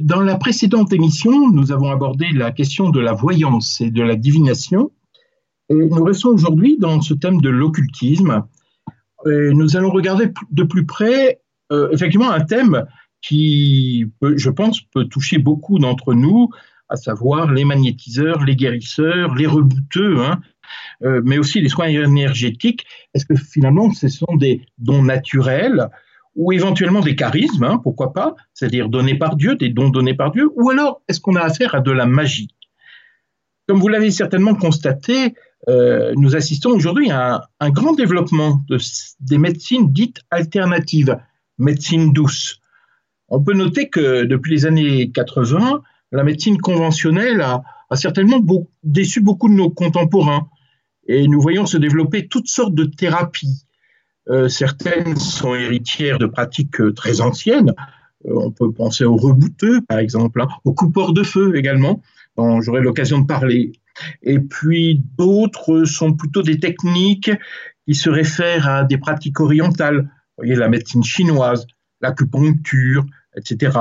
Dans la précédente émission, nous avons abordé la question de la voyance et de la divination. Nous restons aujourd'hui dans ce thème de l'occultisme. Nous allons regarder de plus près, euh, effectivement, un thème qui, je pense, peut toucher beaucoup d'entre nous, à savoir les magnétiseurs, les guérisseurs, les rebouteux, hein, euh, mais aussi les soins énergétiques. Est-ce que finalement, ce sont des dons naturels ou éventuellement des charismes, hein, pourquoi pas, c'est-à-dire donnés par Dieu, des dons donnés par Dieu, ou alors est-ce qu'on a affaire à de la magie? Comme vous l'avez certainement constaté, euh, nous assistons aujourd'hui à un, grand développement des médecines dites alternatives, médecine douce. On peut noter que depuis les années 80, la médecine conventionnelle a, certainement déçu beaucoup de nos contemporains. Et nous voyons se développer toutes sortes de thérapies. Euh, certaines sont héritières de pratiques euh, très anciennes. Euh, on peut penser aux rebouteux, par exemple, hein, aux coupeurs de feu également, dont j'aurai l'occasion de parler. Et puis d'autres sont plutôt des techniques qui se réfèrent à des pratiques orientales. Vous voyez, la médecine chinoise, l'acupuncture, etc.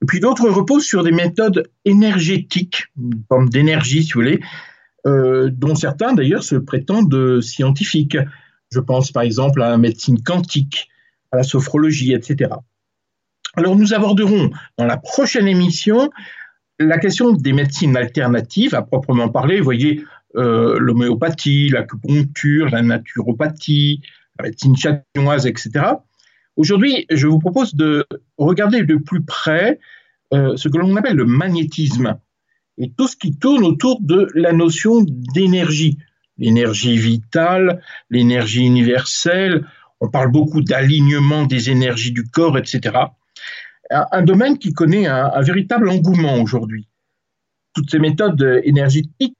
Et puis d'autres reposent sur des méthodes énergétiques, une forme d'énergie, si vous voulez, dont certains d'ailleurs se prétendent scientifiques. Je pense par exemple à la médecine quantique, à la sophrologie, etc. Alors nous aborderons dans la prochaine émission la question des médecines alternatives à proprement parler. Vous voyez, euh, l'homéopathie, l'acupuncture, la naturopathie, la médecine chinoise, etc. Aujourd'hui, je vous propose de regarder de plus près euh, ce que l'on appelle le magnétisme et tout ce qui tourne autour de la notion d'énergie, l'énergie vitale, l'énergie universelle. On parle beaucoup d'alignement des énergies du corps, etc. Un, domaine qui connaît un, véritable engouement aujourd'hui. Toutes ces méthodes énergétiques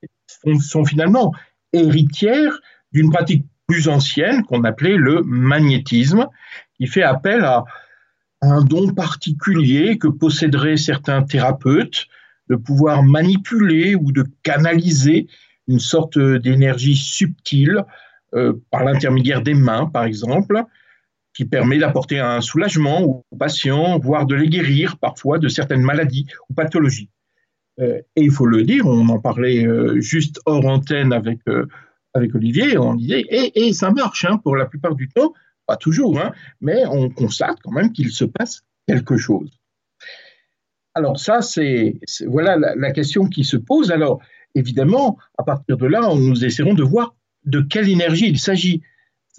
sont finalement héritières d'une pratique plus ancienne qu'on appelait le magnétisme qui fait appel à un don particulier que posséderaient certains thérapeutes de pouvoir manipuler ou de canaliser une sorte d'énergie subtile euh, par l'intermédiaire des mains, par exemple, qui permet d'apporter un soulagement aux patients, voire de les guérir parfois de certaines maladies ou pathologies. Euh, et il faut le dire, on en parlait euh, juste hors antenne avec, avec Olivier, on disait, et, ça marche hein, pour la plupart du temps, pas toujours, hein, mais on constate quand même qu'il se passe quelque chose. Alors ça, c'est voilà la, question qui se pose. Alors évidemment, à partir de là, nous essaierons de voir de quelle énergie il s'agit.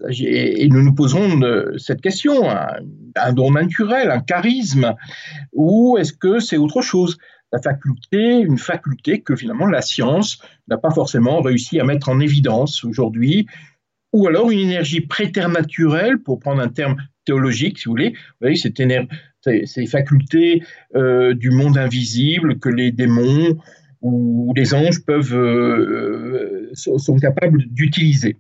Et nous nous poserons cette question, un, don naturel, un charisme, ou est-ce que c'est autre chose? La faculté, une faculté que finalement la science n'a pas forcément réussi à mettre en évidence aujourd'hui, ou alors une énergie préternaturelle, pour prendre un terme théologique, si vous voulez, vous voyez, ces, facultés euh, du monde invisible que les démons ou les anges peuvent, euh, euh, sont capables d'utiliser.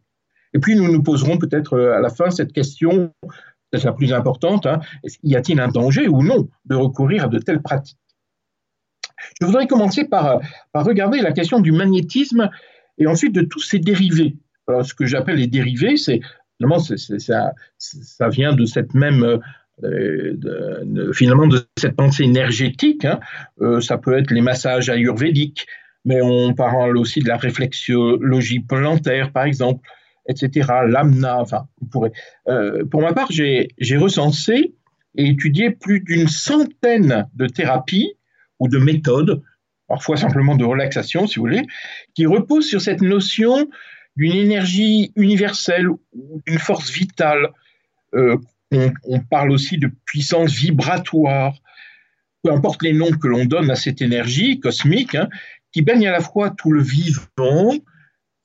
Et puis nous nous poserons peut-être à la fin cette question, peut-être la plus importante, hein, y a-t-il un danger ou non de recourir à de telles pratiques? Je voudrais commencer par, par regarder la question du magnétisme et ensuite de tous ses dérivés. Ce que j'appelle les dérivés, c'est ça, ça, vient de cette même euh, de, finalement de cette pensée énergétique. Hein. Euh, ça peut être les massages ayurvédiques, mais on parle aussi de la réflexologie plantaire, par exemple, etc. L'amna, enfin, on pourrait. Euh, pour ma part, j'ai recensé et étudié plus d'une centaine de thérapies ou de méthodes, parfois simplement de relaxation, si vous voulez, qui reposent sur cette notion d'une énergie universelle ou d'une force vitale. On, parle aussi de puissance vibratoire, peu importe les noms que l'on donne à cette énergie cosmique, hein, qui baigne à la fois tout le vivant,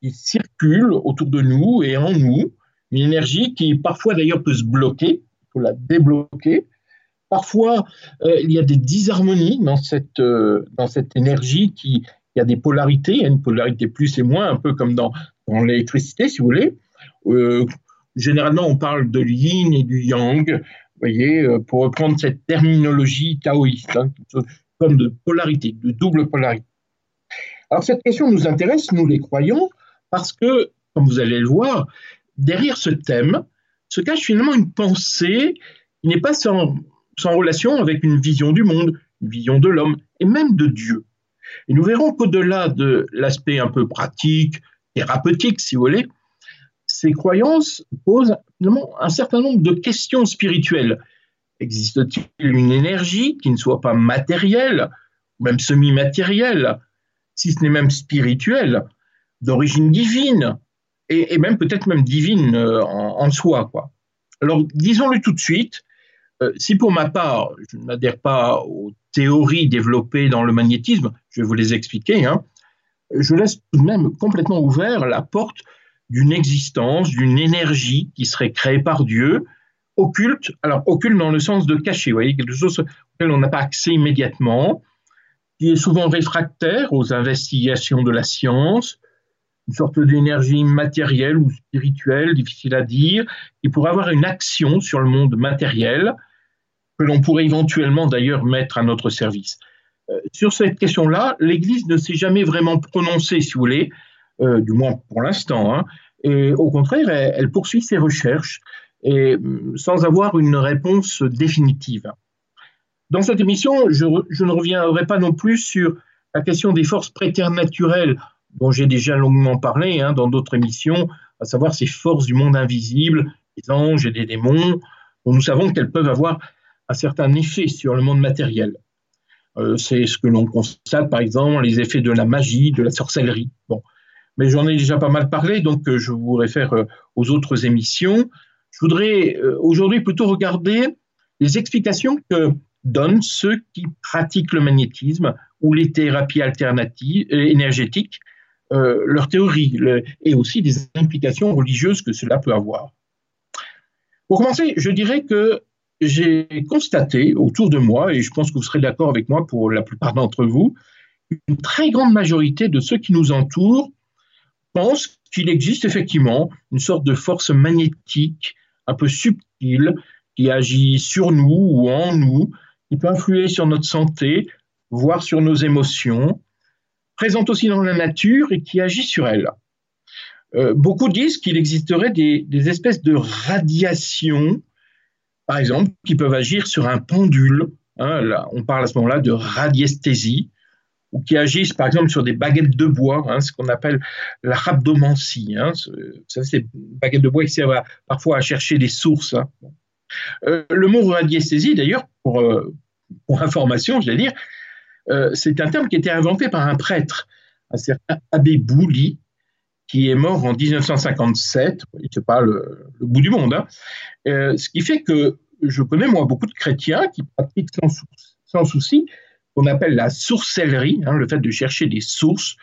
qui circule autour de nous et en nous, une énergie qui parfois d'ailleurs peut se bloquer, il faut la débloquer. Parfois, euh, il y a des disharmonies dans cette, euh, dans cette énergie qui, il y a des polarités, il y a une polarité plus et moins, un peu comme dans, dans l'électricité, si vous voulez. Euh, généralement, on parle de yin et du yang, voyez, euh, pour reprendre cette terminologie taoïste, hein, comme de polarité, de double polarité. Alors, cette question nous intéresse, nous les croyons, parce que, comme vous allez le voir, derrière ce thème se cache finalement une pensée qui n'est pas sans relation avec une vision du monde, une vision de l'homme et même de Dieu. Et nous verrons qu'au-delà de l'aspect un peu pratique, thérapeutique, si vous voulez, ces croyances posent un certain nombre de questions spirituelles. Existe-t-il une énergie qui ne soit pas matérielle, même semi-matérielle, si ce n'est même spirituelle, d'origine divine, et, même peut-être même divine euh, en, soi. Quoi. Alors, disons-le tout de suite, euh, si pour ma part, je n'adhère pas aux théories développées dans le magnétisme, je vais vous les expliquer, hein, je laisse tout de même complètement ouvert la porte d'une existence, d'une énergie qui serait créée par Dieu, occulte, alors occulte dans le sens de caché, vous voyez, quelque chose auquel on n'a pas accès immédiatement, qui est souvent réfractaire aux investigations de la science, une sorte d'énergie matérielle ou spirituelle, difficile à dire, qui pourrait avoir une action sur le monde matériel, que l'on pourrait éventuellement d'ailleurs mettre à notre service. Euh, sur cette question-là, l'Église ne s'est jamais vraiment prononcée, si vous voulez, euh, du moins pour l'instant, hein, et au contraire, elle, poursuit ses recherches et, mm, sans avoir une réponse définitive. Dans cette émission, je, ne reviendrai pas non plus sur la question des forces préternaturelles dont j'ai déjà longuement parlé hein, dans d'autres émissions, à savoir ces forces du monde invisible, des anges et des démons, dont nous savons qu'elles peuvent avoir un certain effet sur le monde matériel. Euh, c'est ce que l'on constate, par exemple, les effets de la magie, de la sorcellerie. Bon. Mais j'en ai déjà pas mal parlé, donc euh, je vous réfère euh, aux autres émissions. Je voudrais aujourd'hui plutôt regarder les explications que donnent ceux qui pratiquent le magnétisme ou les thérapies alternatives énergétiques euh, leur théorie et aussi des implications religieuses que cela peut avoir. Pour commencer, je dirais que j'ai constaté autour de moi, et je pense que vous serez d'accord avec moi pour la plupart d'entre vous, une très grande majorité de ceux qui nous entourent pensent qu'il existe effectivement une sorte de force magnétique un peu subtile qui agit sur nous ou en nous, qui peut influer sur notre santé, voire sur nos émotions, présente aussi dans la nature et qui agit sur elle. Euh, beaucoup disent qu'il existerait des, espèces de radiations, par exemple, qui peuvent agir sur un pendule. Hein, on parle à ce moment-là de radiesthésie, ou qui agissent par exemple sur des baguettes de bois, hein, ce qu'on appelle la rhabdomancie. Hein, savez, ces baguettes de bois qui servent parfois à chercher des sources. Euh, le mot radiesthésie, d'ailleurs, pour, euh, information, je vais dire, euh, c'est un terme qui a été inventé par un prêtre, un certain Abbé Bouli, qui est mort en 1957. C'est pas le, le, bout du monde. Hein. Ce qui fait que je connais, moi, beaucoup de chrétiens qui pratiquent sans, souci qu'on appelle la sourcellerie, hein, le fait de chercher des sources,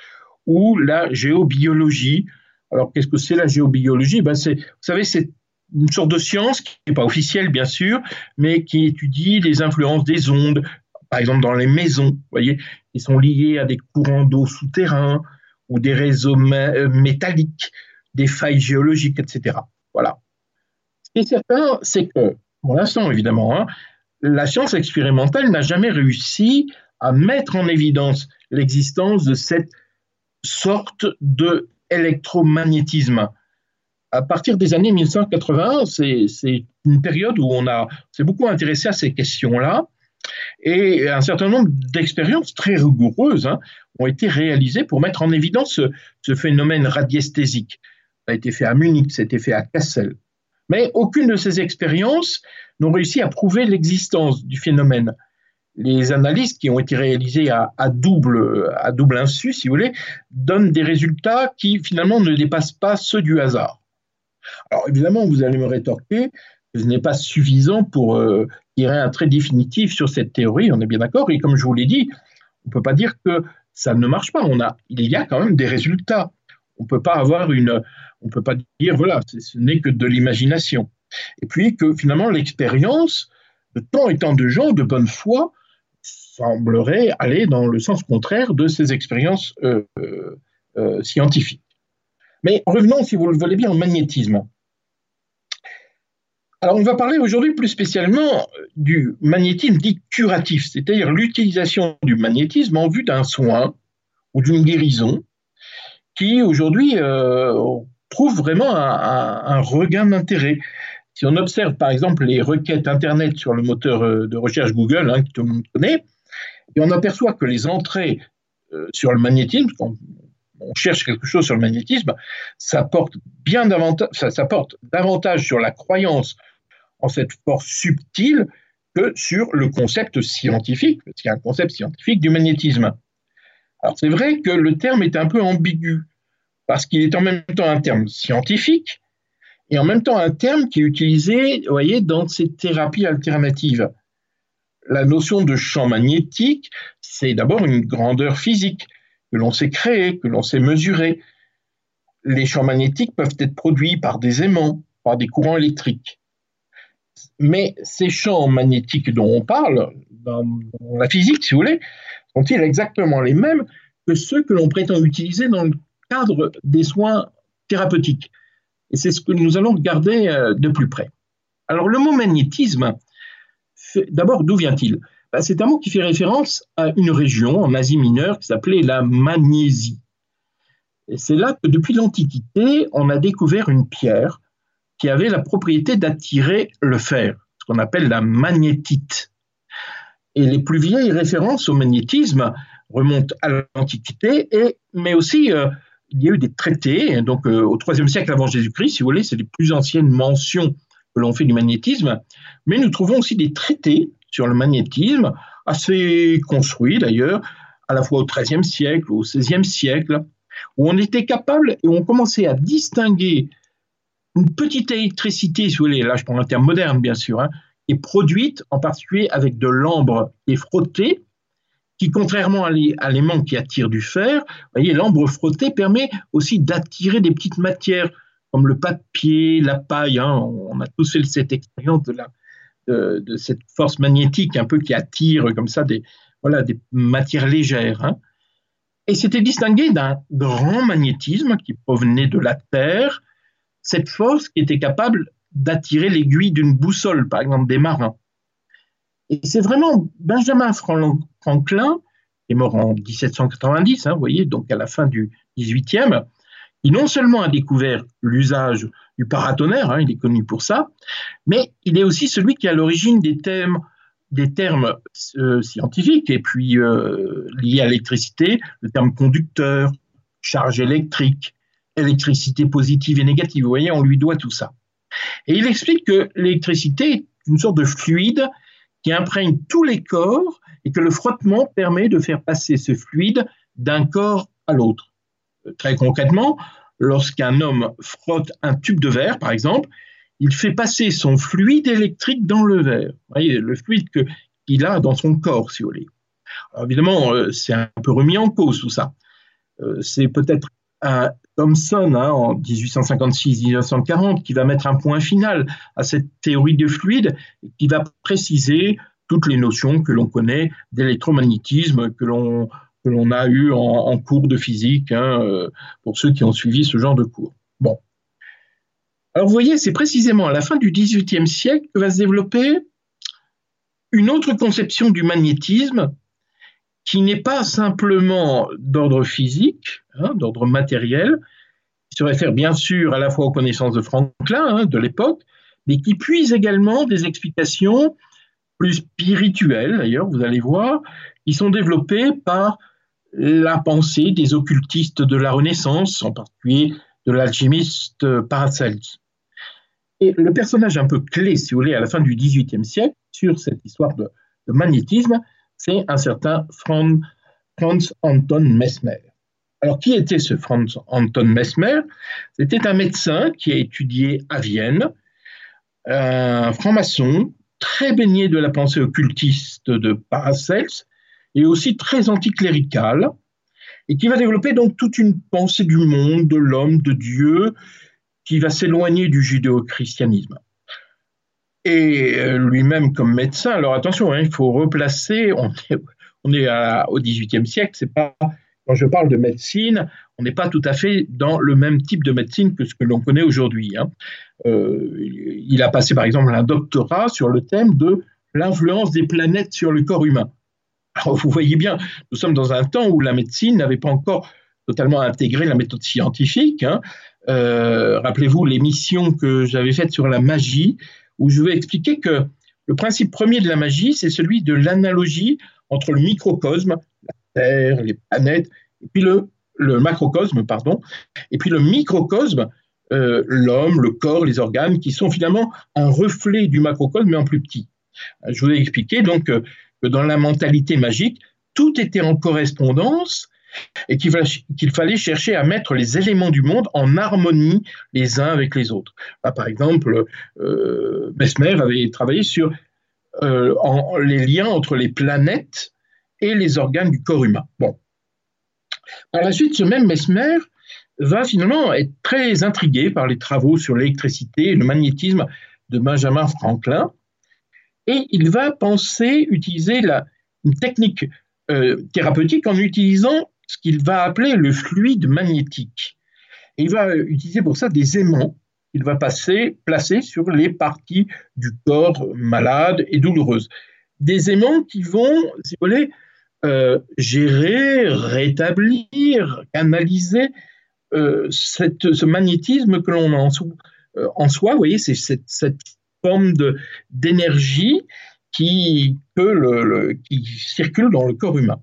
ou la géobiologie. Alors, qu'est-ce que c'est la géobiologie? Ben, Vous savez, c'est une sorte de science qui n'est pas officielle, bien sûr, mais qui étudie les influences des ondes, par exemple dans les maisons, voyez, qui sont liées à des courants d'eau souterrains ou des réseaux euh, métalliques, des failles géologiques, etc. Voilà. Ce qui est certain, c'est que, pour l'instant évidemment, hein, la science expérimentale n'a jamais réussi à mettre en évidence l'existence de cette sorte de électromagnétisme. À partir des années 1980, c'est une période où on s'est beaucoup intéressé à ces questions-là et un certain nombre d'expériences très rigoureuses hein, ont été réalisées pour mettre en évidence ce, phénomène radiesthésique. Ça a été fait à Munich, ça a été fait à Kassel. Mais aucune de ces expériences n'ont réussi à prouver l'existence du phénomène. Les analyses qui ont été réalisées à, double, insu, si vous voulez, donnent des résultats qui finalement ne dépassent pas ceux du hasard. Alors évidemment, vous allez me rétorquer, ce n'est pas suffisant pour euh, tirer un trait définitif sur cette théorie, on est bien d'accord. Et comme je vous l'ai dit, on ne peut pas dire que ça ne marche pas. Il y a quand même des résultats. On ne peut pas avoir une, on peut pas dire voilà, ce n'est que de l'imagination. Et puis que finalement l'expérience de tant et tant de gens de bonne foi semblerait aller dans le sens contraire de ces expériences euh, euh, scientifiques. Mais revenons, si vous le voulez bien, au magnétisme. Alors, on va parler aujourd'hui plus spécialement du magnétisme dit curatif, c'est-à-dire l'utilisation du magnétisme en vue d'un soin ou d'une guérison qui aujourd'hui euh, trouve vraiment un, regain d'intérêt. Si on observe par exemple les requêtes Internet sur le moteur euh, de recherche Google, hein, que tout le monde connaît, Et on aperçoit que les entrées euh, sur le magnétisme, quand on cherche quelque chose sur le magnétisme, ça porte bien davantage, ça, porte davantage sur la croyance en cette force subtile que sur le concept scientifique, parce qu'il y a un concept scientifique du magnétisme. Alors c'est vrai que le terme est un peu ambigu, parce qu'il est en même temps un terme scientifique et en même temps un terme qui est utilisé, dans ces thérapies alternatives. La notion de champ magnétique, c'est d'abord une grandeur physique que l'on sait créer, que l'on sait mesurer. Les champs magnétiques peuvent être produits par des aimants, par des courants électriques. Mais ces champs magnétiques dont on parle, dans, la physique, si vous voulez, sont-ils exactement les mêmes que ceux que l'on prétend utiliser dans le cadre des soins thérapeutiques Et c'est ce que nous allons regarder euh, de plus près. Alors le mot magnétisme, d'abord, d'où vient-il? Ben, C'est un mot qui fait référence à une région en Asie mineure qui s'appelait la Magnésie. Et c'est là que depuis l'Antiquité, on a découvert une pierre qui avait la propriété d'attirer le fer, ce qu'on appelle la magnétite. Et les plus vieilles références au magnétisme remontent à l'Antiquité, mais aussi euh, il y a eu des traités, donc euh, au IIIe siècle avant Jésus-Christ, si vous voulez, c'est les plus anciennes mentions que l'on fait du magnétisme, mais nous trouvons aussi des traités sur le magnétisme, assez construits d'ailleurs, à la fois au XIIIe siècle, au XVIe siècle, où on était capable et on commençait à distinguer une petite électricité, si vous voulez, là je prends un terme moderne bien sûr, hein, est produite en particulier avec de l'ambre et frotté, qui contrairement à l'aimant qui attire du fer, voyez, l'ambre frotté permet aussi d'attirer des petites matières comme le papier, la paille. Hein. on a tous fait cette expérience de, la, de, cette force magnétique un peu qui attire comme ça des, voilà, des matières légères. Hein. Et c'était distingué d'un grand magnétisme qui provenait de la Terre, cette force qui était capable d'attirer l'aiguille d'une boussole, par exemple des marins. Et c'est vraiment Benjamin Franklin, qui est mort en 1790, hein, vous voyez, donc à la fin du 18e, qui non seulement a découvert l'usage du paratonnerre, hein, il est connu pour ça, mais il est aussi celui qui est à l'origine des termes euh, scientifiques et puis euh, liés à l'électricité, le terme conducteur, charge électrique, électricité positive et négative. Vous voyez, on lui doit tout ça. Et il explique que l'électricité est une sorte de fluide qui imprègne tous les corps et que le frottement permet de faire passer ce fluide d'un corps à l'autre. Très concrètement, lorsqu'un homme frotte un tube de verre, par exemple, il fait passer son fluide électrique dans le verre. Vous voyez, le fluide qu'il a dans son corps, si vous voulez. Alors évidemment, euh, c'est un peu remis en cause tout ça. Euh, c'est peut-être un Thomson hein, en 1856-1940 qui va mettre un point final à cette théorie de fluide et qui va préciser toutes les notions que l'on connaît d'électromagnétisme, que l'on a eu en, cours de physique, hein, euh, pour ceux qui ont suivi ce genre de cours. Alors vous voyez, c'est précisément à la fin du XVIIIe siècle que va se développer une autre conception du magnétisme qui n'est pas simplement d'ordre physique, hein, d'ordre matériel, qui se réfère bien sûr à la fois aux connaissances de Franklin hein, de l'époque, mais qui puise également des explications plus spirituelles, d'ailleurs, vous allez voir, qui sont développées par la pensée des occultistes de la Renaissance, en particulier de l'alchimiste Paracelse. Et le personnage un peu clé, si vous voulez, à la fin du XVIIIe siècle, sur cette histoire de, magnétisme, c'est un certain Franz, Anton Mesmer. Alors, qui était ce Franz Anton Mesmer? C'était un médecin qui a étudié à Vienne, un franc-maçon, très baigné de la pensée occultiste de Paracelse, et aussi très anticlérical, et qui va développer donc toute une pensée du monde, de l'homme, de Dieu, qui va s'éloigner du judéo-christianisme. Et euh, lui-même comme médecin, alors attention, hein, il faut replacer, on est, on est au XVIIIe siècle, c'est pas, quand je parle de médecine, on n'est pas tout à fait dans le même type de médecine que ce que l'on connaît aujourd'hui. Hein. Euh, il a passé par exemple un doctorat sur le thème de l'influence des planètes sur le corps humain. Alors, vous voyez bien, nous sommes dans un temps où la médecine n'avait pas encore totalement intégré la méthode scientifique. Hein. Euh, rappelez-vous l'émission que j'avais faite sur la magie, où je vais expliquer que le principe premier de la magie, c'est celui de l'analogie entre le microcosme, la Terre, les planètes, et puis le, macrocosme, pardon, et puis le microcosme, euh, l'homme, le corps, les organes, qui sont finalement un reflet du macrocosme, mais en plus petit. Euh, je vous ai expliqué donc que dans la mentalité magique, tout était en correspondance et qu'il fallait chercher à mettre les éléments du monde en harmonie les uns avec les autres. par exemple, euh, Mesmer avait travaillé sur euh, les liens entre les planètes et les organes du corps humain. Bon. Par la suite, ce même Mesmer va finalement être très intrigué par les travaux sur l'électricité et le magnétisme de Benjamin Franklin, et il va penser utiliser une technique euh, thérapeutique en utilisant ce qu'il va appeler le fluide magnétique. Et il va utiliser pour ça des aimants qu'il va passer, placer sur les parties du corps malades et douloureuses. Des aimants qui vont, si vous voulez, euh, gérer, rétablir, canaliser euh, ce magnétisme que l'on a en, euh, en, soi. Vous voyez, c'est cette, cette, forme d'énergie qui circule dans le corps humain.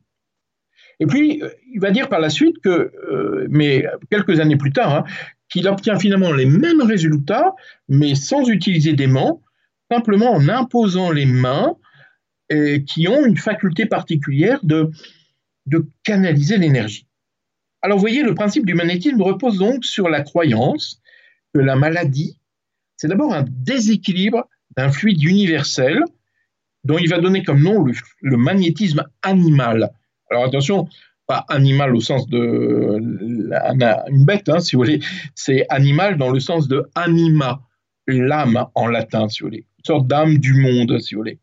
Et puis, il va dire par la suite que, euh, mais quelques années plus tard, hein, qu'il obtient finalement les mêmes résultats, mais sans utiliser d'aimants, simplement en imposant les mains qui ont une faculté particulière de, de canaliser l'énergie. Alors, vous voyez, le principe du magnétisme repose donc sur la croyance que la maladie, c'est d'abord un déséquilibre d'un fluide universel dont il va donner comme nom le magnétisme animal. Alors attention, pas animal au sens de une bête, hein, si vous voulez, c'est animal dans le sens de anima, l'âme en latin, si vous voulez, une sorte d'âme du monde, si vous voulez.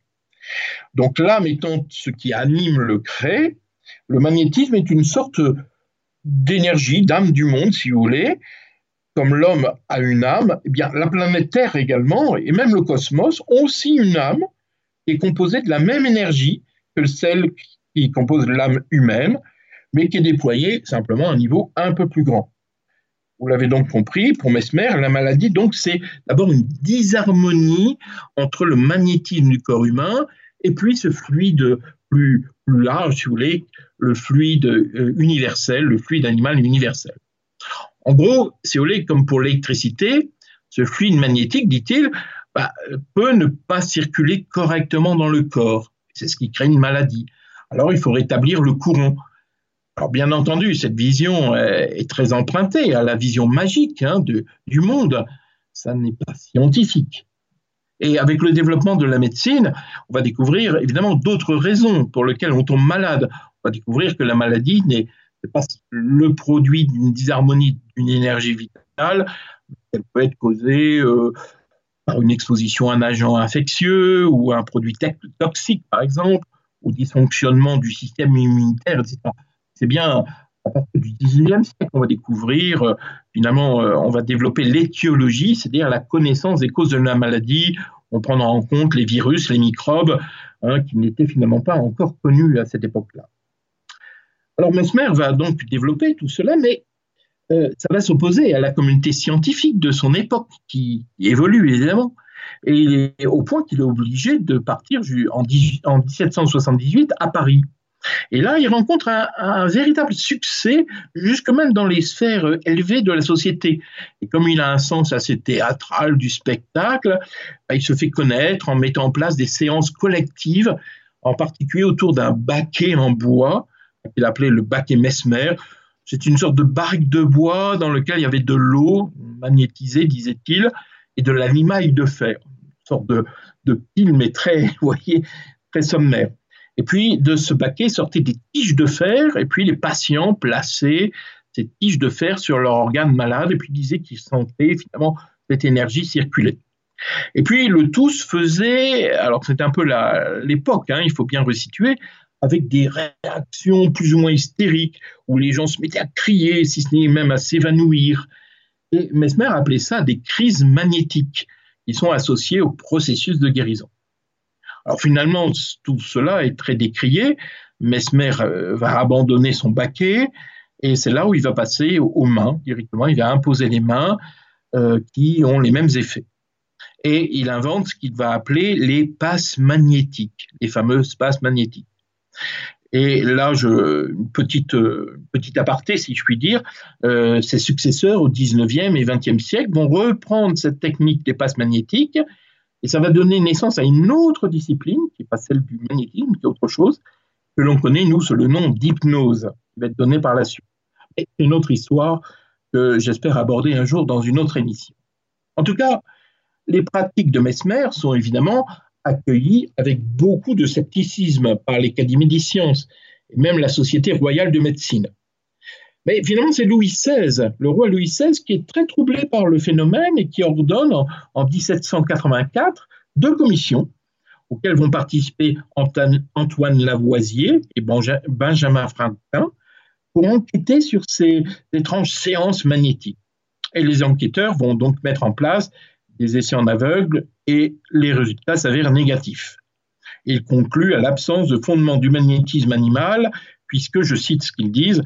Donc l'âme étant ce qui anime le cré, le magnétisme est une sorte d'énergie, d'âme du monde, si vous voulez. Comme l'homme a une âme, eh bien la planète Terre également, et même le cosmos, ont aussi une âme qui est composée de la même énergie que celle qui compose l'âme humaine, mais qui est déployée simplement à un niveau un peu plus grand. Vous l'avez donc compris, pour Mesmer, la maladie, donc, c'est d'abord une disharmonie entre le magnétisme du corps humain et puis ce fluide plus, large, si vous voulez, le fluide euh, universel, le fluide animal universel. En gros, si comme pour l'électricité, ce fluide magnétique, dit-il, bah, peut ne pas circuler correctement dans le corps. C'est ce qui crée une maladie alors il faut rétablir le courant. Alors bien entendu, cette vision est très empruntée à la vision magique hein, du monde. Ça n'est pas scientifique. Et avec le développement de la médecine, on va découvrir évidemment d'autres raisons pour lesquelles on tombe malade. On va découvrir que la maladie n'est pas le produit d'une disharmonie d'une énergie vitale. Elle peut être causée euh, par une exposition à un agent infectieux ou à un produit toxique, par exemple, au dysfonctionnement du système immunitaire, etc. C'est bien à partir du 19e siècle qu'on va découvrir, euh, finalement, euh, on va développer l'étiologie, c'est-à-dire la connaissance des causes de la maladie, on prendra en compte les virus, les microbes, hein, qui n'étaient finalement pas encore connus à cette époque-là. Alors Mesmer va donc développer tout cela, mais euh, ça va s'opposer à la communauté scientifique de son époque, qui évolue évidemment et au point qu'il est obligé de partir en, 1778 à Paris. Et là, il rencontre un, véritable succès, jusque même dans les sphères élevées de la société. Et comme il a un sens assez théâtral du spectacle, bah, il se fait connaître en mettant en place des séances collectives, en particulier autour d'un baquet en bois, qu'il appelait le baquet Mesmer. C'est une sorte de barrique de bois dans lequel il y avait de l'eau magnétisée, disait-il, et de l'animal de fer, une sorte de, de pile, mais très, voyez, très sommaire. Et puis, de ce baquet sortaient des tiges de fer, et puis les patients plaçaient ces tiges de fer sur leur organe malade, et puis disaient qu'ils sentaient finalement cette énergie circuler. Et puis, le tout se faisait, alors c'était un peu l'époque, hein, il faut bien resituer, avec des réactions plus ou moins hystériques, où les gens se mettaient à crier, si ce n'est même à s'évanouir, Mesmer appelait ça des crises magnétiques qui sont associées au processus de guérison. Alors finalement, tout cela est très décrié. Mesmer euh, va abandonner son baquet et c'est là où il va passer aux mains directement. Il va imposer les mains euh, qui ont les mêmes effets. Et il invente ce qu'il va appeler les passes magnétiques, les fameuses passes magnétiques. Et là, une petite, petite aparté, si je puis dire, euh, ses successeurs au 19e et 20e siècle vont reprendre cette technique des passes magnétiques et ça va donner naissance à une autre discipline, qui n'est pas celle du magnétisme, qui est autre chose, que l'on connaît, nous, sous le nom d'hypnose, qui va être donnée par la suite. C'est une autre histoire que j'espère aborder un jour dans une autre émission. En tout cas, les pratiques de Mesmer sont évidemment accueilli avec beaucoup de scepticisme par l'Académie des sciences et même la Société royale de médecine. Mais finalement, c'est Louis XVI, le roi Louis XVI, qui est très troublé par le phénomène et qui ordonne en, 1784 deux commissions auxquelles vont participer Antoine Lavoisier et Benjamin Franklin pour enquêter sur ces étranges séances magnétiques. Et les enquêteurs vont donc mettre en place des essais en aveugle et les résultats s'avèrent négatifs. Il conclut à l'absence de fondement du magnétisme animal, puisque, je cite ce qu'ils disent,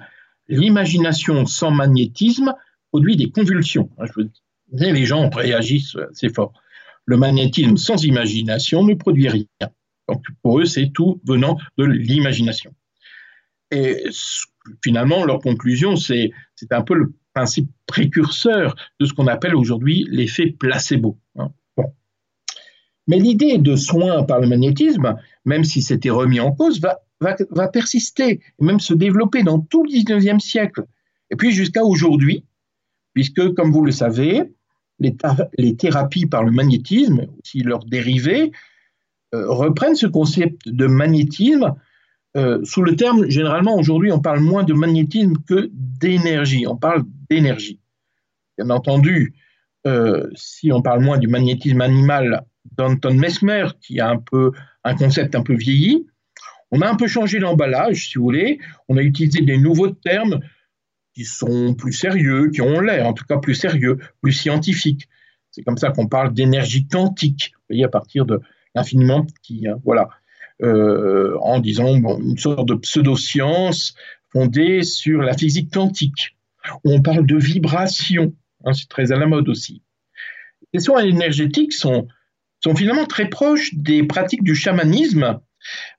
l'imagination sans magnétisme produit des convulsions. les gens réagissent assez fort. Le magnétisme sans imagination ne produit rien. Donc pour eux, c'est tout venant de l'imagination. Et finalement, leur conclusion, c'est un peu le principe précurseur de ce qu'on appelle aujourd'hui l'effet placebo. Hein. Mais l'idée de soin par le magnétisme, même si c'était remis en cause, va, persister, même se développer dans tout le 19e siècle, et puis jusqu'à aujourd'hui, puisque, comme vous le savez, les, les, thérapies par le magnétisme, aussi leurs dérivés, euh, reprennent ce concept de magnétisme euh, sous le terme, généralement aujourd'hui, on parle moins de magnétisme que d'énergie. On parle d'énergie. Bien entendu, euh, si on parle moins du magnétisme animal d'Anton Mesmer, qui a un peu un concept un peu vieilli, on a un peu changé l'emballage, si vous voulez. On a utilisé des nouveaux termes qui sont plus sérieux, qui ont l'air en tout cas plus sérieux, plus scientifiques. C'est comme ça qu'on parle d'énergie quantique, voyez, à partir de l'infiniment petit. Hein, voilà. Euh, en disant une sorte de pseudo-science fondée sur la physique quantique. On parle de vibration, hein, c'est très à la mode aussi. Les soins énergétiques sont, sont finalement très proches des pratiques du chamanisme,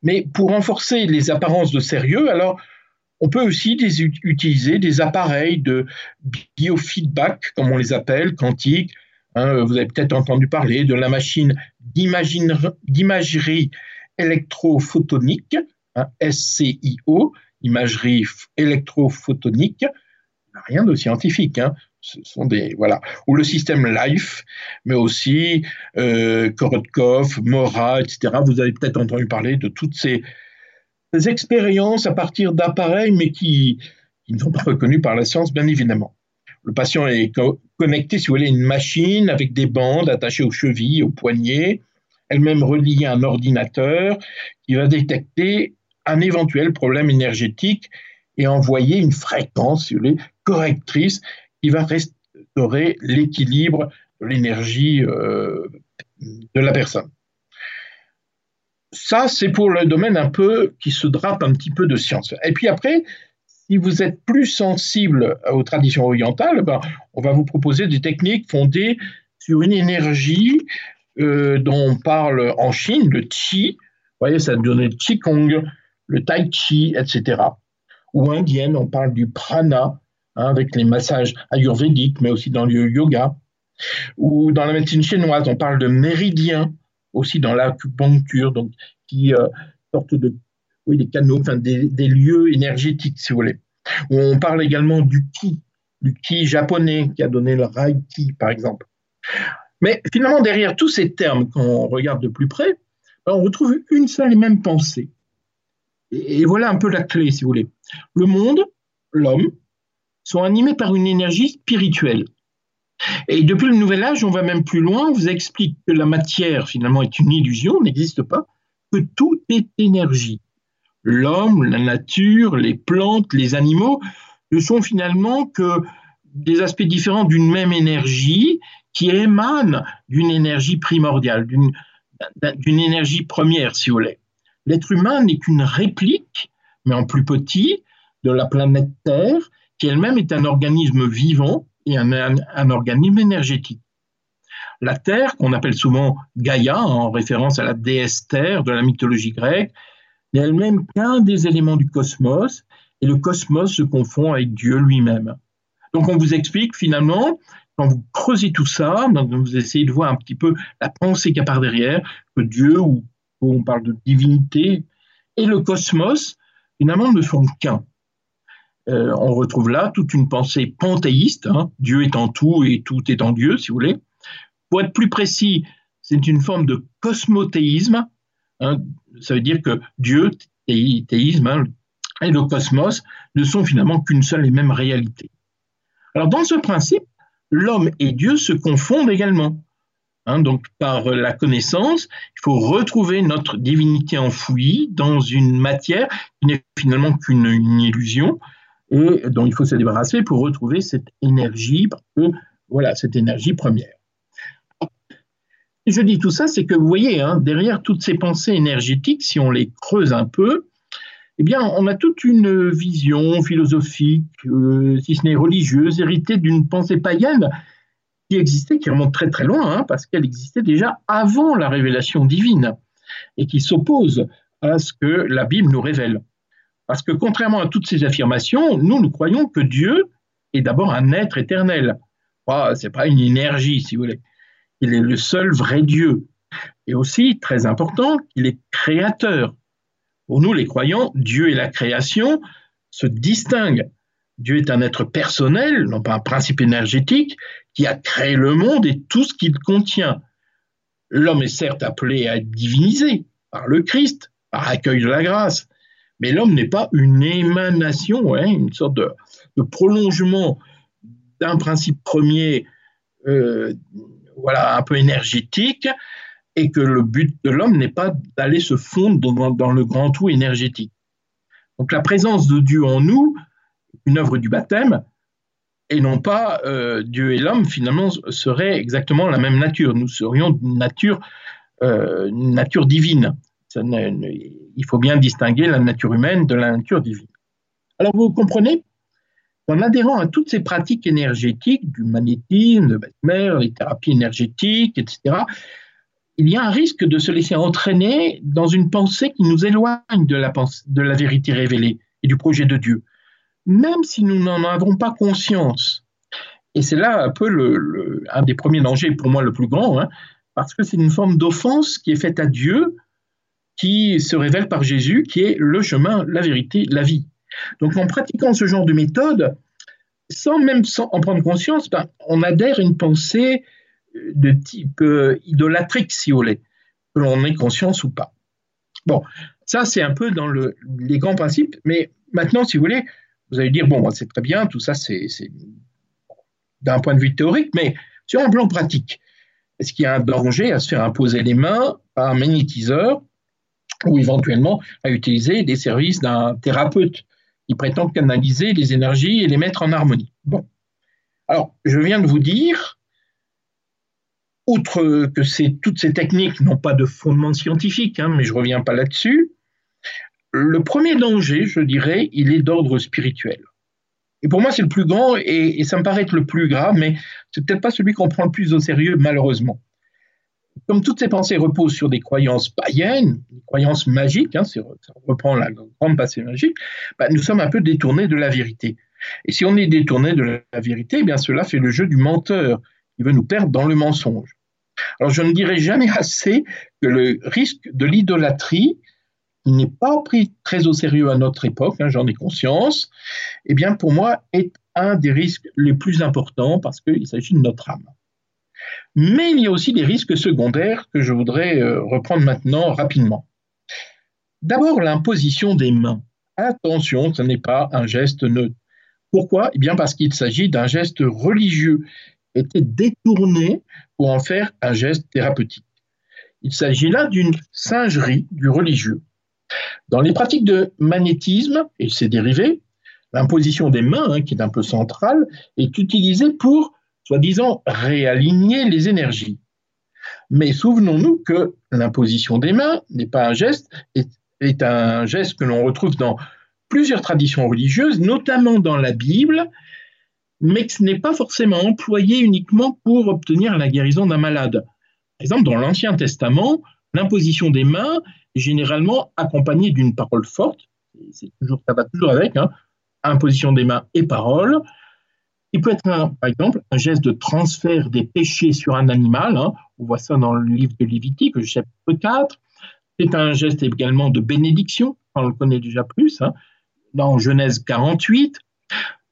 mais pour renforcer les apparences de sérieux, alors on peut aussi utiliser des appareils de biofeedback, comme on les appelle, quantiques. Hein, vous avez peut-être entendu parler de la machine d'imagerie électrophotonique, hein, SCIO, imagerie électrophotonique, rien de scientifique. Hein. Ce sont des voilà ou le système LIFE, mais aussi euh, Korotkov, Mora, etc. Vous avez peut-être entendu parler de toutes ces, expériences à partir d'appareils, mais qui, qui, ne sont pas reconnus par la science, bien évidemment. Le patient est connecté, si vous voulez, à une machine avec des bandes attachées aux chevilles, aux poignets, elle-même reliée un ordinateur qui va détecter un éventuel problème énergétique et envoyer une fréquence correctrice qui va restaurer l'équilibre de l'énergie euh, de la personne. Ça, c'est pour le domaine un peu qui se drape un petit peu de science. Et puis après, si vous êtes plus sensible aux traditions orientales, ben, on va vous proposer des techniques fondées sur une énergie euh, dont on parle en Chine, le Qi, vous voyez, ça donne le Qigong, le Tai Chi, etc. Ou indienne, on parle du prana, hein, avec les massages ayurvédiques, mais aussi dans le yoga. Ou dans la médecine chinoise, on parle de méridien, aussi dans l'acupuncture, donc qui euh, sortent de oui, des canaux, enfin des, des, lieux énergétiques, si vous voulez. Ou on parle également du ki, du ki japonais, qui a donné le Reiki, par exemple. Mais finalement, derrière tous ces termes, quand on regarde de plus près, ben, on retrouve une seule et même pensée. Et voilà un peu la clé, si vous voulez. Le monde, l'homme, sont animés par une énergie spirituelle. Et depuis le Nouvel Âge, on va même plus loin, on vous explique que la matière, finalement, est une illusion, n'existe pas, que tout est énergie. L'homme, la nature, les plantes, les animaux ne sont finalement que des aspects différents d'une même énergie qui émane d'une énergie primordiale, d'une énergie première, si vous voulez. L'être humain n'est qu'une réplique, mais en plus petit, de la planète Terre, qui elle-même est un organisme vivant et un, un, organisme énergétique. La Terre, qu'on appelle souvent Gaïa, en référence à la déesse Terre de la mythologie grecque, n'est elle-même qu'un des éléments du cosmos, et le cosmos se confond avec Dieu lui-même. Donc on vous explique finalement, quand vous creusez tout ça, vous essayez de voir un petit peu la pensée qu'il y a par derrière, que Dieu, ou on parle de divinité, et le cosmos, finalement, ne sont qu'un. Euh, on retrouve là toute une pensée panthéiste, hein. Dieu est en tout et tout est en Dieu, si vous voulez. Pour être plus précis, c'est une forme de cosmothéisme. Hein. ça veut dire que Dieu, théisme, hein, et le cosmos ne sont finalement qu'une seule et même réalité. Alors dans ce principe, l'homme et Dieu se confondent également. Hein, donc par la connaissance, il faut retrouver notre divinité enfouie dans une matière qui n'est finalement qu'une illusion et dont il faut se débarrasser pour retrouver cette énergie, voilà, cette énergie première. Je dis tout ça, c'est que vous voyez, hein, derrière toutes ces pensées énergétiques, si on les creuse un peu, eh bien, on a toute une vision philosophique, euh, si ce n'est religieuse, héritée d'une pensée païenne qui existait, qui remonte très très loin, hein, parce qu'elle existait déjà avant la révélation divine, et qui s'oppose à ce que la Bible nous révèle. Parce que contrairement à toutes ces affirmations, nous, nous croyons que Dieu est d'abord un être éternel. Oh, Ce n'est pas une énergie, si vous voulez. Il est le seul vrai Dieu. Et aussi, très important, il est créateur. Pour nous, les croyants, Dieu et la création se distinguent. Dieu est un être personnel, non pas un principe énergétique, qui a créé le monde et tout ce qu'il contient. L'homme est certes appelé à être divinisé par le Christ, par accueil de la grâce, mais l'homme n'est pas une émanation, hein, une sorte de, prolongement d'un principe premier, euh, voilà, un peu énergétique, et que le but de l'homme n'est pas d'aller se fondre dans, le grand tout énergétique. Donc la présence de Dieu en nous, une œuvre du baptême, et non pas euh, Dieu et l'homme finalement seraient exactement la même nature. Nous serions d'une nature, euh, nature divine. il faut bien distinguer la nature humaine de la nature divine. Alors vous comprenez, en adhérant à toutes ces pratiques énergétiques, du magnétisme, de Mesmer, les thérapies énergétiques, etc., il y a un risque de se laisser entraîner dans une pensée qui nous éloigne de la, vérité révélée et du projet de Dieu, même si nous n'en avons pas conscience. Et c'est là un peu un des premiers dangers, pour moi le plus grand, hein, parce que c'est une forme d'offense qui est faite à Dieu, qui se révèle par Jésus, qui est le chemin, la vérité, la vie. Donc en pratiquant ce genre de méthode, sans même en prendre conscience, ben, on adhère à une pensée de type euh, idolatrique, si vous voulez, que l'on ait conscience ou pas. Bon, ça c'est un peu dans les grands principes, mais maintenant, si vous voulez, vous allez dire, bon, c'est très bien, tout ça c'est d'un point de vue théorique, mais sur un plan pratique, est-ce qu'il y a un danger à se faire imposer les mains par un magnétiseur ou éventuellement à utiliser des services d'un thérapeute qui prétend canaliser les énergies et les mettre en harmonie? Bon. Alors, je viens de vous dire outre que toutes ces techniques n'ont pas de fondement scientifique, hein, mais je ne reviens pas là-dessus, le premier danger, je dirais, il est d'ordre spirituel. Et pour moi, c'est le plus grand et, ça me paraît être le plus grave, mais c'est peut-être pas celui qu'on prend le plus au sérieux, malheureusement. Comme toutes ces pensées reposent sur des croyances païennes, des croyances magiques, hein, ça reprend la grande passée magique, bah, nous sommes un peu détournés de la vérité. Et si on est détourné de la vérité, eh bien cela fait le jeu du menteur, qui veut nous perdre dans le mensonge. Alors je ne dirai jamais assez que le risque de l'idolâtrie, qui n'est pas pris très au sérieux à notre époque, hein, j'en ai conscience, eh bien pour moi est un des risques les plus importants parce qu'il s'agit de notre âme. Mais il y a aussi des risques secondaires que je voudrais euh, reprendre maintenant rapidement. D'abord, l'imposition des mains. Attention, ce n'est pas un geste neutre. Pourquoi? Eh bien parce qu'il s'agit d'un geste religieux été détourné pour en faire un geste thérapeutique. Il s'agit là d'une singerie du religieux. Dans les pratiques de magnétisme et ses dérivés, l'imposition des mains, hein, qui est un peu centrale, est utilisée pour, soi-disant, réaligner les énergies. Mais souvenons-nous que l'imposition des mains n'est pas un geste, est, est un geste que l'on retrouve dans plusieurs traditions religieuses, notamment dans la Bible, mais que ce n'est pas forcément employé uniquement pour obtenir la guérison d'un malade. Par exemple, dans l'Ancien Testament, l'imposition des mains est généralement accompagnée d'une parole forte. C'est toujours, ça va toujours avec, hein, imposition des mains et parole. Il peut être, par exemple, un geste de transfert des péchés sur un animal. Hein. On voit ça dans le livre de Lévitique, chapitre 4. C'est un geste également de bénédiction, on le connaît déjà plus, hein, dans Genèse 48.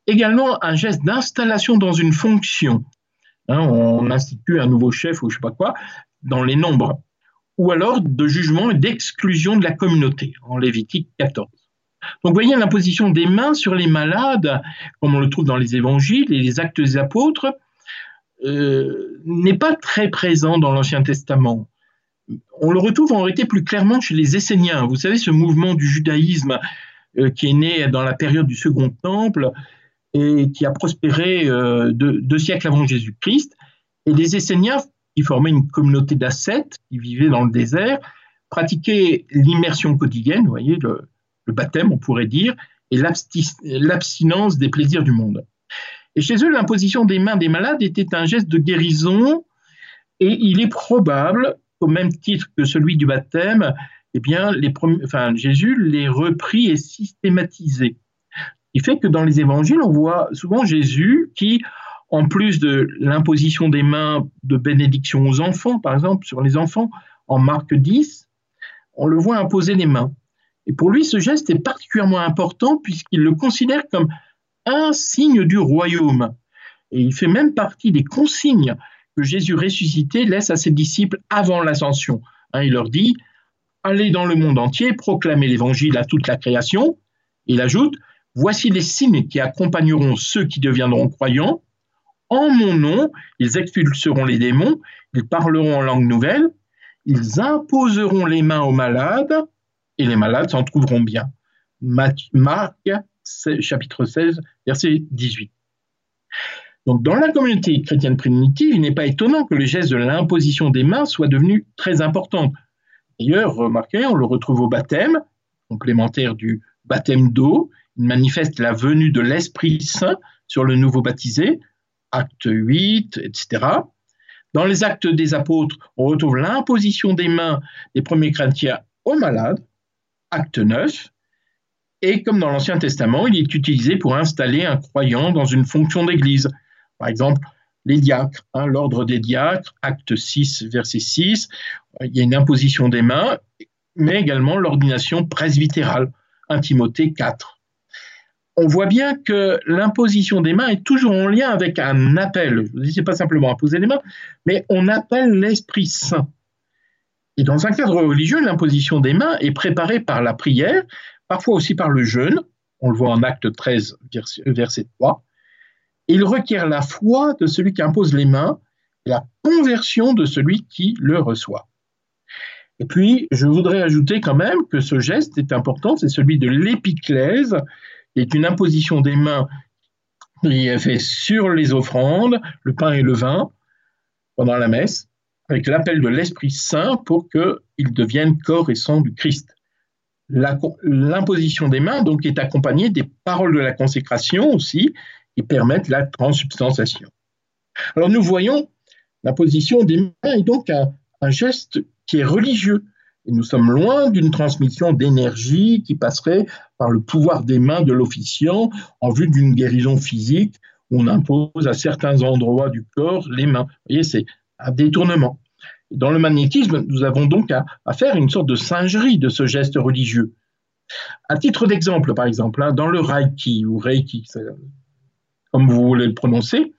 Également un geste d'installation dans une fonction. Hein, on institue un nouveau chef ou je ne sais pas quoi, dans les nombres. Ou alors de jugement et d'exclusion de la communauté, en Lévitique 14. Donc, vous voyez, l'imposition des mains sur les malades, comme on le trouve dans les évangiles et les actes des apôtres, euh, n'est pas très présent dans l'Ancien Testament. On le retrouve en réalité plus clairement chez les Esséniens. Vous savez, ce mouvement du judaïsme euh, qui est né dans la période du Second Temple et qui a prospéré euh, deux, siècles avant Jésus-Christ. Et les Esséniens, qui formaient une communauté d'ascètes, qui vivaient dans le désert, pratiquaient l'immersion quotidienne, vous voyez, le, baptême, on pourrait dire, et l'abstinence des plaisirs du monde. Et chez eux, l'imposition des mains des malades était un geste de guérison, et il est probable, au même titre que celui du baptême, eh bien, Jésus les repris et systématisé. Il fait que dans les évangiles, on voit souvent Jésus qui, en plus de l'imposition des mains de bénédiction aux enfants, par exemple, sur les enfants, en Marc 10, on le voit imposer les mains. Et pour lui, ce geste est particulièrement important puisqu'il le considère comme un signe du royaume. Et il fait même partie des consignes que Jésus ressuscité laisse à ses disciples avant l'ascension. Hein, il leur dit, allez dans le monde entier, proclamez l'évangile à toute la création. Il ajoute, voici les signes qui accompagneront ceux qui deviendront croyants. En mon nom, ils expulseront les démons, ils parleront en langue nouvelle, ils imposeront les mains aux malades et les malades s'en trouveront bien. Marc chapitre 16, verset 18. Donc, dans la communauté chrétienne primitive, il n'est pas étonnant que le geste de l'imposition des mains soit devenu très important. D'ailleurs, remarquez, on le retrouve au baptême, complémentaire du baptême d'eau. Manifeste la venue de l'Esprit Saint sur le nouveau baptisé, acte 8, etc. Dans les actes des apôtres, on retrouve l'imposition des mains des premiers chrétiens aux malades, acte 9. Et comme dans l'Ancien Testament, il est utilisé pour installer un croyant dans une fonction d'église. Par exemple, les diacres, hein, l'ordre des diacres, acte 6, verset 6, il y a une imposition des mains, mais également l'ordination presbytérale, 1 Timothée 4. On voit bien que l'imposition des mains est toujours en lien avec un appel. Je ne dis pas simplement imposer les mains, mais on appelle l'Esprit Saint. Et dans un cadre religieux, l'imposition des mains est préparée par la prière, parfois aussi par le jeûne. On le voit en acte 13, verset 3. Il requiert la foi de celui qui impose les mains et la conversion de celui qui le reçoit. Et puis, je voudrais ajouter quand même que ce geste est important, c'est celui de l'épiclèse, est une imposition des mains qui est faite sur les offrandes, le pain et le vin, pendant la messe avec l'appel de l'Esprit Saint pour qu'il devienne corps et sang du Christ. L'imposition des mains donc est accompagnée des paroles de la consécration aussi qui permettent la transubstantiation. Alors nous voyons l'imposition des mains est donc un geste qui est religieux. Et nous sommes loin d'une transmission d'énergie qui passerait par le pouvoir des mains de l'officiant en vue d'une guérison physique où on impose à certains endroits du corps les mains. Vous voyez, c'est un détournement. Dans le magnétisme, nous avons donc à, faire une sorte de singerie de ce geste religieux. À titre d'exemple, par exemple, hein, dans le Reiki ou Reiki, comme vous voulez le prononcer,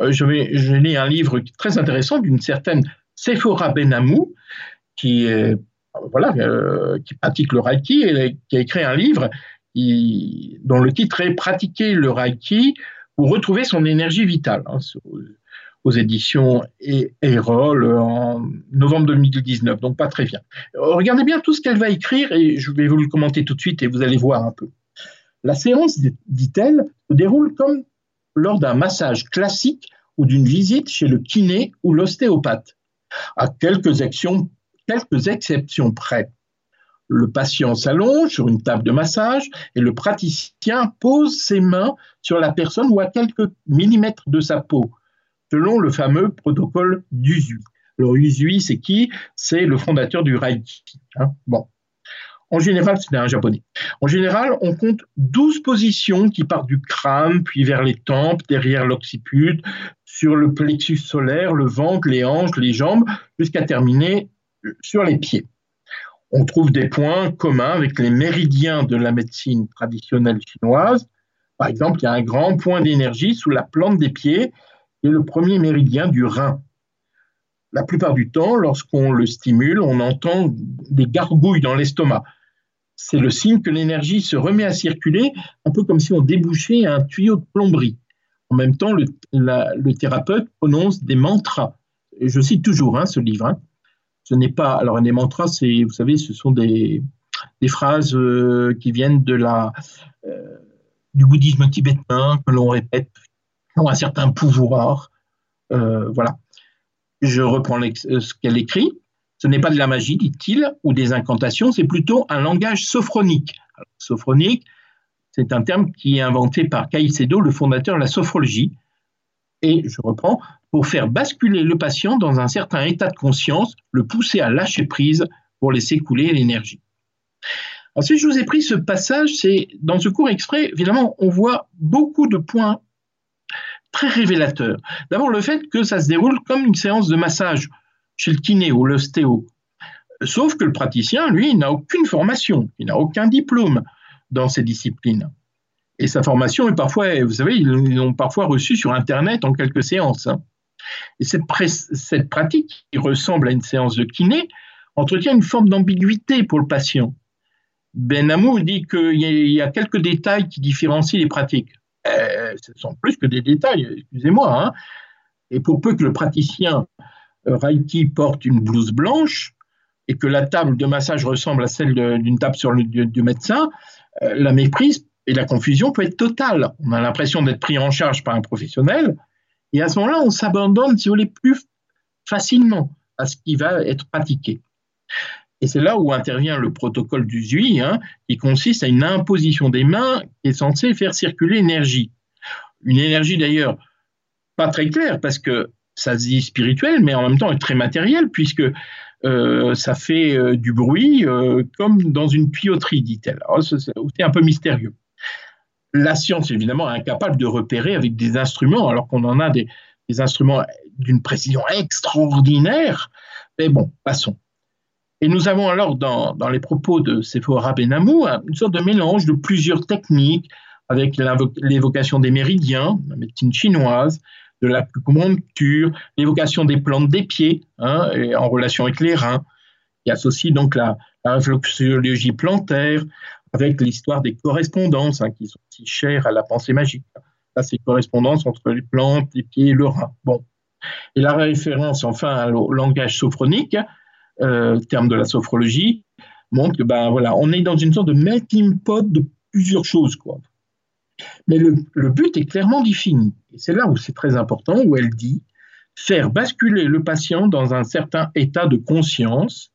euh, je, lis un livre très intéressant d'une certaine Sephora Benamou, qui, voilà, euh, qui pratique le Reiki et qui a écrit un livre dont le titre est Pratiquer le Reiki pour retrouver son énergie vitale. Hein, aux éditions Erol en novembre 2019, donc pas très bien. Regardez bien tout ce qu'elle va écrire et je vais vous le commenter tout de suite et vous allez voir un peu. La séance, dit-elle, se déroule comme lors d'un massage classique ou d'une visite chez le kiné ou l'ostéopathe, à quelques, actions, quelques exceptions près. Le patient s'allonge sur une table de massage et le praticien pose ses mains sur la personne ou à quelques millimètres de sa peau, selon le fameux protocole d'USU. Alors Usui, c'est qui? C'est le fondateur du Reiki. Hein. bon. En général, c'est un japonais. En général, on compte 12 positions qui partent du crâne, puis vers les tempes, derrière l'occiput, sur le plexus solaire, le ventre, les hanches, les jambes, jusqu'à terminer sur les pieds. On trouve des points communs avec les méridiens de la médecine traditionnelle chinoise. Par exemple, il y a un grand point d'énergie sous la plante des pieds et le premier méridien du rein. La plupart du temps, lorsqu'on le stimule, on entend des gargouilles dans l'estomac c'est le signe que l'énergie se remet à circuler, un peu comme si on débouchait un tuyau de plomberie. En même temps, le, thérapeute prononce des mantras. je cite toujours hein, ce livre. Hein. Ce n'est pas. Alors, des mantras, c'est, vous savez, ce sont des, phrases euh, qui viennent de la, euh, du bouddhisme tibétain, que l'on répète, qui ont un certain pouvoir. Euh, voilà. Je reprends ce qu'elle écrit. Ce n'est pas de la magie, dit-il, ou des incantations, c'est plutôt un langage sophronique. sophronique, c'est un terme qui est inventé par Caicedo, le fondateur de la sophrologie. Et je reprends, pour faire basculer le patient dans un certain état de conscience, le pousser à lâcher prise pour laisser couler l'énergie. Ensuite, je vous ai pris ce passage, c'est dans ce cours exprès, évidemment, on voit beaucoup de points très révélateurs. D'abord, le fait que ça se déroule comme une séance de massage chez le kiné ou l'ostéo. Sauf que le praticien, lui, n'a aucune formation, il n'a aucun diplôme dans ces disciplines. Et sa formation est parfois, vous savez, ils l'ont parfois reçue sur Internet en quelques séances. Et cette, pratique, qui ressemble à une séance de kiné, entretient une forme d'ambiguïté pour le patient. Ben Amou dit qu'il y, a quelques détails qui différencient les pratiques. Eh, ce sont plus que des détails, excusez-moi. Hein. Et pour peu que le praticien Reiki porte une blouse blanche et que la table de massage ressemble à celle d'une table sur le, du, médecin, euh, la méprise et la confusion peut être totale. On a l'impression d'être pris en charge par un professionnel et à ce moment-là, on s'abandonne, si vous voulez, plus facilement à ce qui va être pratiqué. Et c'est là où intervient le protocole du ZUI, hein, qui consiste à une imposition des mains qui est censée faire circuler l'énergie. Une énergie d'ailleurs pas très claire, parce que ça se dit spirituel, mais en même temps très matériel, puisque euh, ça fait euh, du bruit euh, comme dans une tuyauterie, dit-elle. C'est un peu mystérieux. La science, évidemment, est incapable de repérer avec des instruments, alors qu'on en a des, instruments d'une précision extraordinaire. Mais bon, passons. Et nous avons alors dans, les propos de Sephora Benamou une sorte de mélange de plusieurs techniques avec l'évocation des méridiens, la médecine chinoise, de l'acupuncture, l'évocation des plantes des pieds hein, en relation avec les reins, qui associe donc la, réflexologie plantaire avec l'histoire des correspondances hein, qui sont si chères à la pensée magique. Là, ces correspondances entre les plantes, les pieds le rein. Bon. Et la référence enfin au langage sophronique, euh, terme de la sophrologie, montre que ben voilà, on est dans une sorte de melting pot de plusieurs choses quoi. Mais le, but est clairement défini. Et c'est là où c'est très important, où elle dit faire basculer le patient dans un certain état de conscience,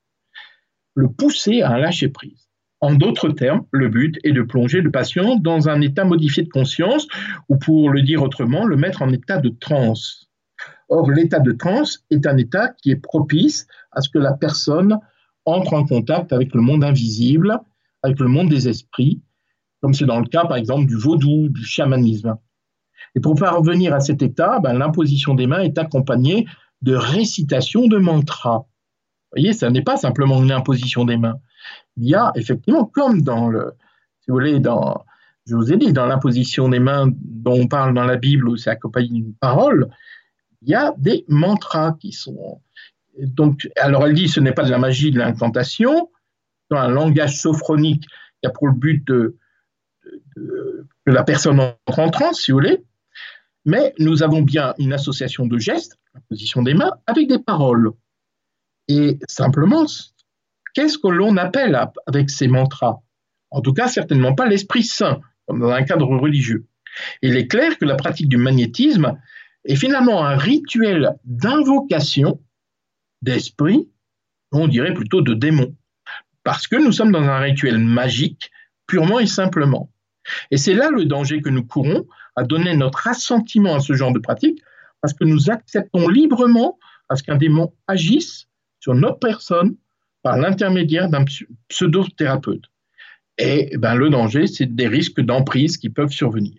le pousser à lâcher prise. En d'autres termes, le but est de plonger le patient dans un état modifié de conscience, ou pour le dire autrement, le mettre en état de transe. Or, l'état de transe est un état qui est propice à ce que la personne entre en contact avec le monde invisible, avec le monde des esprits, comme c'est dans le cas, par exemple, du vaudou, du chamanisme. Et pour parvenir à cet état, ben, l'imposition des mains est accompagnée de récitation de mantras. Vous voyez, ça n'est pas simplement une imposition des mains. Il y a effectivement, comme dans le, si vous voulez, dans, je vous ai dit, dans l'imposition des mains dont on parle dans la Bible, où c'est accompagné d'une parole, il y a des mantras qui sont. Donc, alors elle dit, ce n'est pas de la magie, de l'incantation, dans un langage sophronique qui a pour le but de, que la personne entre en transe, si vous voulez, mais nous avons bien une association de gestes, la position des mains, avec des paroles. Et simplement, qu'est-ce que l'on appelle avec ces mantras? En tout cas, certainement pas l'Esprit Saint, comme dans un cadre religieux. il est clair que la pratique du magnétisme est finalement un rituel d'invocation d'esprit, on dirait plutôt de démons, parce que nous sommes dans un rituel magique, purement et simplement. Et c'est là le danger que nous courons à donner notre assentiment à ce genre de pratique, parce que nous acceptons librement à ce qu'un démon agisse sur notre personne par l'intermédiaire d'un pseudo-thérapeute. Et ben, le danger, c'est des risques d'emprise qui peuvent survenir.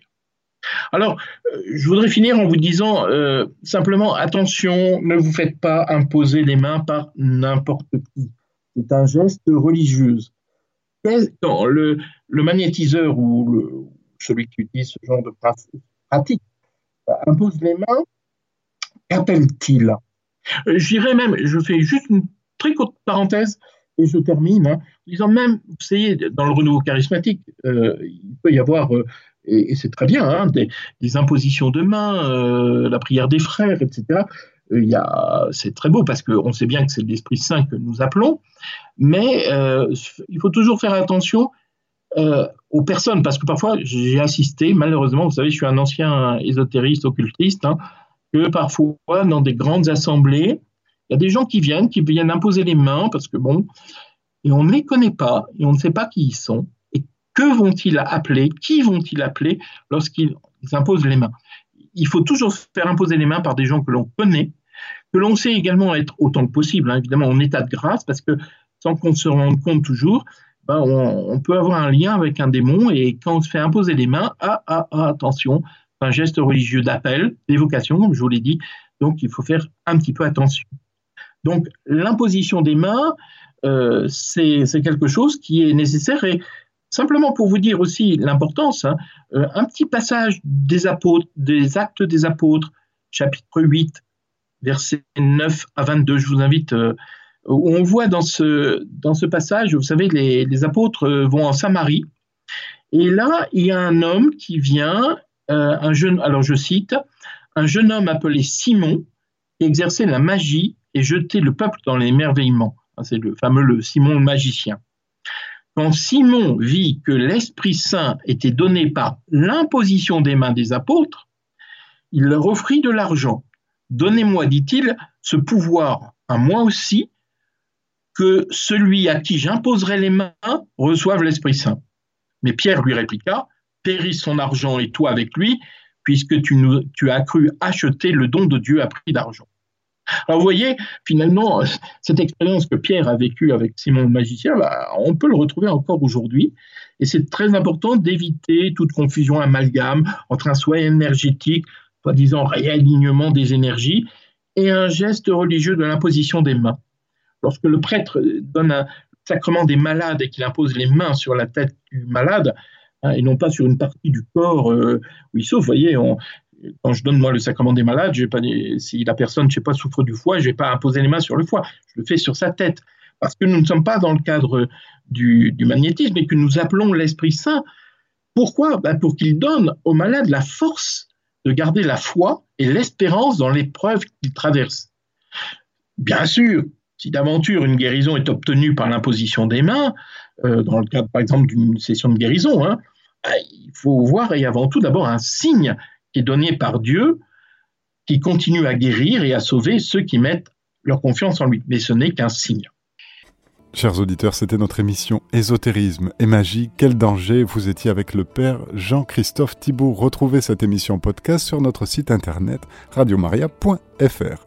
Alors, euh, je voudrais finir en vous disant euh, simplement, attention, ne vous faites pas imposer les mains par n'importe qui. C'est un geste religieux. Quand le, magnétiseur ou celui qui utilise ce genre de pratique impose les mains, qu'appelle-t-il euh, J'irais même, je fais juste une très courte parenthèse et je termine, hein, en disant même, vous savez, dans le renouveau charismatique, il peut y avoir et, c'est très bien, hein, des, impositions de main, euh, la prière des frères, etc. Euh, c'est très beau parce qu'on sait bien que c'est l'Esprit Saint que nous appelons, mais euh, il faut toujours faire attention aux personnes, parce que parfois j'ai assisté, malheureusement, vous savez, je suis un ancien ésotériste, occultiste, hein, que parfois dans des grandes assemblées, il y a des gens qui viennent, qui viennent imposer les mains, parce que bon, et on ne les connaît pas, et on ne sait pas qui ils sont. Que vont-ils appeler? Qui vont-ils appeler lorsqu'ils imposent les mains? Il faut toujours faire imposer les mains par des gens que l'on connaît, que l'on sait également être autant que possible, hein, évidemment en état de grâce, parce que sans qu'on se rende compte toujours, ben, on, peut avoir un lien avec un démon et quand on se fait imposer les mains, ah, ah, ah attention, un geste religieux d'appel, d'évocation, comme je vous l'ai dit, donc il faut faire un petit peu attention. Donc l'imposition des mains, euh, c'est quelque chose qui est nécessaire. Et Simplement pour vous dire aussi l'importance, hein, euh, un petit passage des apôtres, des actes des apôtres, chapitre 8, versets 9 à 22, je vous invite, euh, où on voit dans ce, dans ce passage, vous savez, les, apôtres euh, vont en Samarie, et là, il y a un homme qui vient, un jeune, alors je cite, un jeune homme appelé Simon, exerçait la magie et jetait le peuple dans l'émerveillement. C'est le fameux Simon le magicien. Quand Simon vit que l'Esprit Saint était donné par l'imposition des mains des apôtres, il leur offrit de l'argent. Donnez-moi, dit-il, ce pouvoir à moi aussi, que celui à qui j'imposerai les mains reçoive l'Esprit Saint. Mais Pierre lui répliqua, périsse son argent et toi avec lui, puisque tu, tu as cru acheter le don de Dieu à prix d'argent. Alors vous voyez, finalement, cette expérience que Pierre a vécue avec Simon le magicien, bah, on peut le retrouver encore aujourd'hui. Et c'est très important d'éviter toute confusion, amalgame entre un soin énergétique, soi-disant réalignement des énergies, et un geste religieux de l'imposition des mains. Lorsque le prêtre donne un sacrement des malades et qu'il impose les mains sur la tête du malade, hein, et non pas sur une partie du corps euh, où il sauve, vous voyez, quand je donne moi le sacrement des malades, pas, si la personne, pas, souffre du foie, je vais pas imposer les mains sur le foie, je le fais sur sa tête. Parce que nous ne sommes pas dans le cadre du, magnétisme et que nous appelons l'Esprit Saint. Pourquoi? Ben Pour qu'il donne aux malades la force de garder la foi et l'espérance dans l'épreuve qu'il traverse. Bien sûr, si d'aventure une guérison est obtenue par l'imposition des mains, euh, dans le cadre par exemple d'une session de guérison, hein, il faut voir et avant tout d'abord un signe qui est donné par Dieu, qui continue à guérir et à sauver ceux qui mettent leur confiance en lui. Mais ce n'est qu'un signe. Chers auditeurs, c'était notre émission Ésotérisme et magie. Quel danger Vous étiez avec le Père Jean-Christophe Thibault. Retrouvez cette émission podcast sur notre site internet radiomaria.fr.